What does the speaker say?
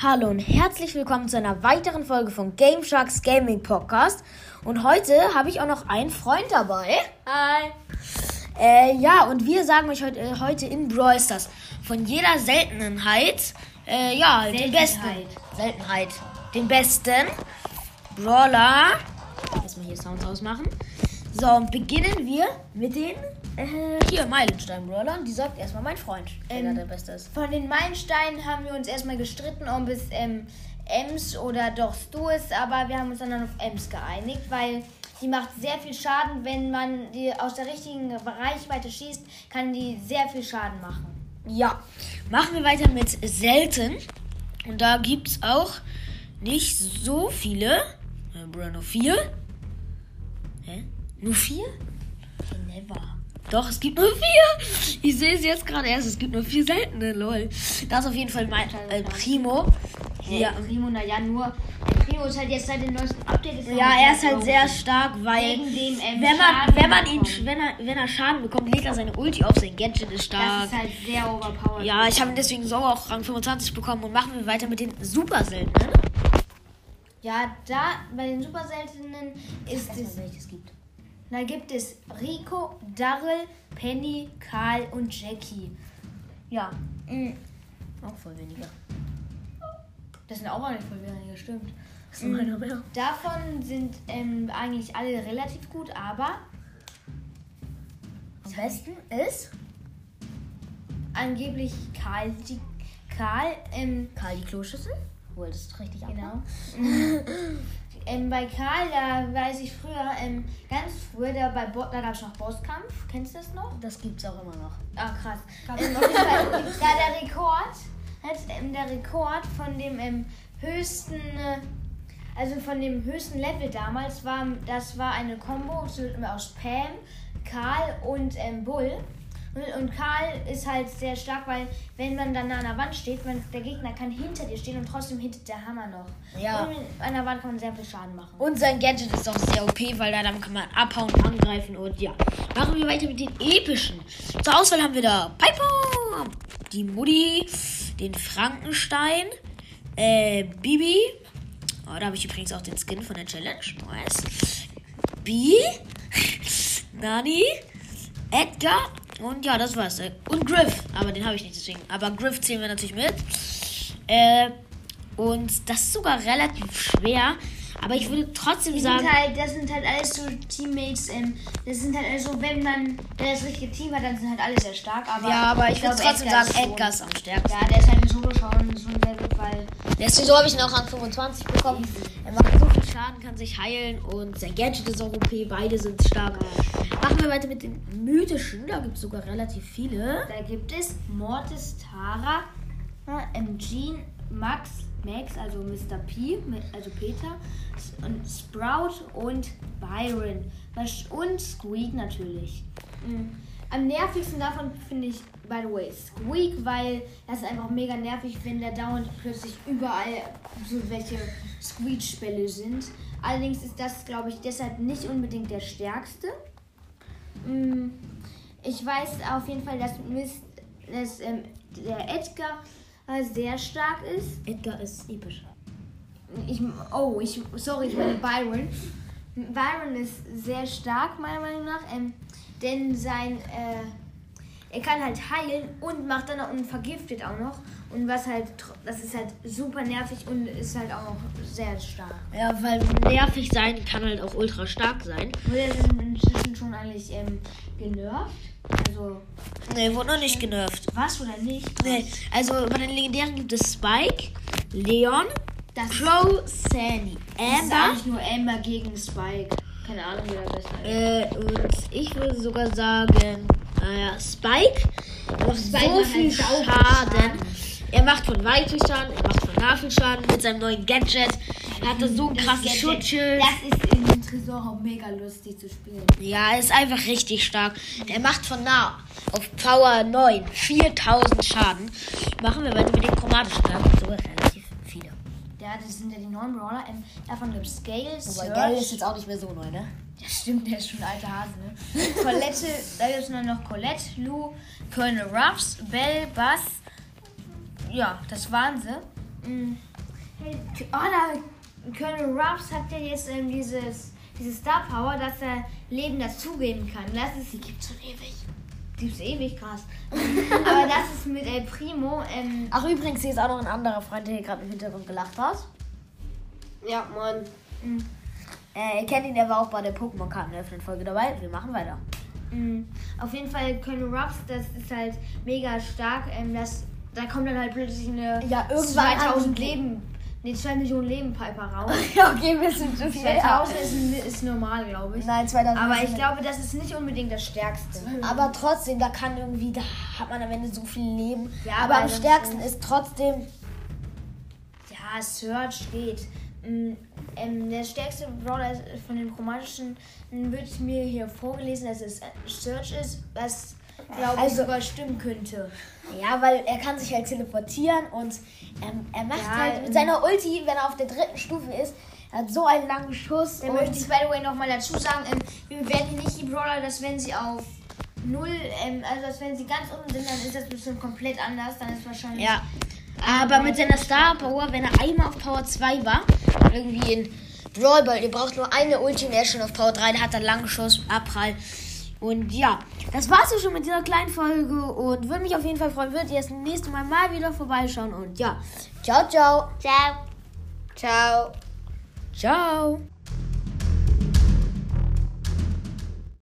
Hallo und herzlich willkommen zu einer weiteren Folge von Game Sharks Gaming Podcast. Und heute habe ich auch noch einen Freund dabei. Hi. Äh, ja, und wir sagen euch heute, äh, heute in Brawl Stars von jeder Seltenheit, äh, ja, den besten. Seltenheit. Den besten Brawler. Erstmal hier Sounds ausmachen. So, und beginnen wir mit den, äh, hier, Meilenstein-Brawlern. Die sagt erstmal mein Freund, da Ähm, der Beste ist. Von den Meilensteinen haben wir uns erstmal gestritten, ob es ähm, Ems oder doch Stu ist, aber wir haben uns dann auf Ems geeinigt, weil die macht sehr viel Schaden. Wenn man die aus der richtigen Reichweite schießt, kann die sehr viel Schaden machen. Ja, machen wir weiter mit selten. Und da gibt es auch nicht so viele. Äh, nur vier. Hä? Nur vier? Never. Doch, es gibt nur vier. Ich sehe es jetzt gerade erst. Es gibt nur vier seltene, lol. Das ist auf jeden Fall mein äh, Primo. Ja, Ja, Primo, naja, nur. Primo ist halt jetzt seit dem neuesten Update. Ja, er ist halt sehr stark, weil Wegen dem, ähm, wenn man, wenn man ihn, wenn er, wenn er Schaden bekommt, lädt er seine Ulti auf. Sein Gadget ist stark. Das ist halt sehr overpowered. Ja, ich habe ihn deswegen so auch Rang 25 bekommen und machen wir weiter mit den super seltenen. Ja, da bei den super seltenen ist es. welches gibt. Da gibt es Rico, Daryl, Penny, Karl und Jackie. Ja, mm, Auch voll weniger. das sind auch alle voll wenige, stimmt. Das nur einer mehr. Davon sind ähm, eigentlich alle relativ gut, aber Am besten ist angeblich Karl, die, Karl, ähm, Karl die Kloschüssel. Wohl, das ist richtig genau. ähm, bei Karl, da weiß ich früher, ähm, ganz früher, da, bei Bo da gab es noch Bosskampf. Kennst du das noch? Das gibt's auch immer noch. Ah, krass. Ähm, auf jeden Fall, da der Rekord, hat, ähm, der Rekord von dem ähm, höchsten, äh, also von dem höchsten Level damals war, das war eine Combo aus Pam, Karl und ähm, Bull. Und, Karl ist halt sehr stark, weil wenn man dann an der Wand steht, man, der Gegner kann hinter dir stehen und trotzdem hittet der Hammer noch. Ja. Und an der Wand kann man sehr viel Schaden machen. Und sein Gadget ist auch sehr OP, weil da dann kann man abhauen, angreifen und ja. Machen wir weiter mit den epischen. Zur Auswahl haben wir da Piper, die Mutti, den Frankenstein, äh, Bibi. Oh, da habe ich übrigens auch den Skin von der Challenge. Nice. B, Nani, Edgar und ja, das war's. Und Griff, aber den habe ich nicht deswegen. Aber Griff zählen wir natürlich mit. Äh, und das ist sogar relativ schwer. Aber ich würde trotzdem Die sagen. sind halt, das sind halt alles so Teammates, ähm, das sind halt also, wenn man das richtige Team hat, dann sind halt alle sehr stark. Aber ja, aber ich würde glaube, trotzdem Edgar sagen, Edgar ist am stärksten. Ja, der ist halt ein Solo schon, schon sehr gut, weil Deswegen habe ich ihn auch an 25 bekommen. Er macht so Schaden, kann sich heilen und sein Gadget ist auch OP. Beide sind stark. Machen wir weiter mit den mythischen. Da gibt es sogar relativ viele. da gibt es Mortis, Tara, ähm, Jean, Max, Max, also Mr. P, also Peter, und Sprout und Byron. Und Squeak natürlich. Mhm. Am nervigsten davon finde ich, by the way, Squeak, weil das ist einfach mega nervig, wenn da dauernd plötzlich überall so welche Squeak-Spelle sind. Allerdings ist das, glaube ich, deshalb nicht unbedingt der stärkste. Mm, Ich weiß auf jeden Fall, dass, Miss, dass ähm, der Edgar äh, sehr stark ist. Edgar ist episch. Ich, oh, ich, sorry, ich meine Byron. Byron ist sehr stark, meiner Meinung nach, ähm, denn sein, äh, er kann halt heilen und macht dann auch und vergiftet auch noch. Und was halt, das ist halt super nervig und ist halt auch sehr stark. Ja, weil nervig sein kann halt auch ultra stark sein. Wurde sind inzwischen schon eigentlich ähm, genervt. Also, Nee, wurde noch nicht genervt. was oder nicht? Nee, also bei den Legendären gibt es Spike, Leon, Das Crow, Sandy, Das ist Amber. eigentlich nur Amber gegen Spike. Keine Ahnung, wie der besser ist. Äh, und ich würde sogar sagen, naja, Spike. Er macht Spike so viel halt Schaden. Schaden. Er macht von weit viel Schaden, er macht von nah viel Schaden mit seinem neuen Gadget. Er hat da so ein Das krasses Gadget, Schutzschild. Das ist in dem Tresor auch mega lustig zu spielen. Ja, er ist einfach richtig stark. Er macht von nah auf Power 9 4000 Schaden. Machen wir weiter mit den chromatischen. Sogar relativ viele. Ja, das sind ja die neuen Brawler. Ähm, davon gibt es Gale, Wobei. Gale ist jetzt auch nicht mehr so neu, ne? Ja, stimmt, der ist schon ein alter Hase, ne? Colette, da gibt es noch Colette, Lou, Colonel Ruffs, Belle, Bass. Ja, das waren sie. Mm. Hey, oh, da, Colonel Ruffs hat ja jetzt ähm, dieses, diese Star Power, dass er Leben dazugeben kann. Das ist, Die gibt's schon ewig. Die ist ewig krass. Aber das ist mit El Primo. Ähm, Ach, übrigens, hier ist auch noch ein anderer Freund, der hier gerade im Hintergrund gelacht hat. Ja, Mann. Äh, ihr kennt ihn, der war auch bei der Pokémon-Karten öffnen Folge dabei. Wir machen weiter. mh, auf jeden Fall Colonel Ruffs, das ist halt mega stark. Ähm, das, da kommt dann halt plötzlich eine Ja, irgendwann 2000 haben- Leben, nee, 2 Millionen Leben Piper raus. okay, wir sind zu viel. 2000 ist, ist normal, glaube ich. Nein, 2000. Aber ich glaube, das ist nicht unbedingt das Stärkste. Aber trotzdem, da kann irgendwie, da hat man am Ende so viel Leben. Ja, aber aber am stärksten ist trotzdem. Ja, Search geht. Mm, Ähm, der stärkste Brawler ist von den chromatischen mm, wird mir hier vorgelesen, dass es äh, Search ist, was glaube ich Also- sogar stimmen könnte. Ja, weil er kann sich halt teleportieren und ähm, er macht Ja, halt mit ähm, seiner Ulti, wenn er auf der dritten Stufe ist, er hat so einen langen Schuss. Und möchte ich by the way nochmal dazu sagen, ähm, wir werden nicht die Brawler, dass wenn sie auf null, ähm, also dass wenn sie ganz unten sind, dann ist das bestimmt komplett anders, dann ist wahrscheinlich Ja. Aber mit seiner Star Power, wenn er einmal auf Power 2 war, irgendwie in Brawl Ball, ihr braucht nur eine Ulti und er ist schon auf Power 3, der hat dann langen Schuss, Abprall. Und ja, das war's auch schon mit dieser kleinen Folge und würde mich auf jeden Fall freuen, würdet ihr das nächste Mal mal wieder vorbeischauen und ja, ciao, ciao. Ciao. Ciao. Ciao.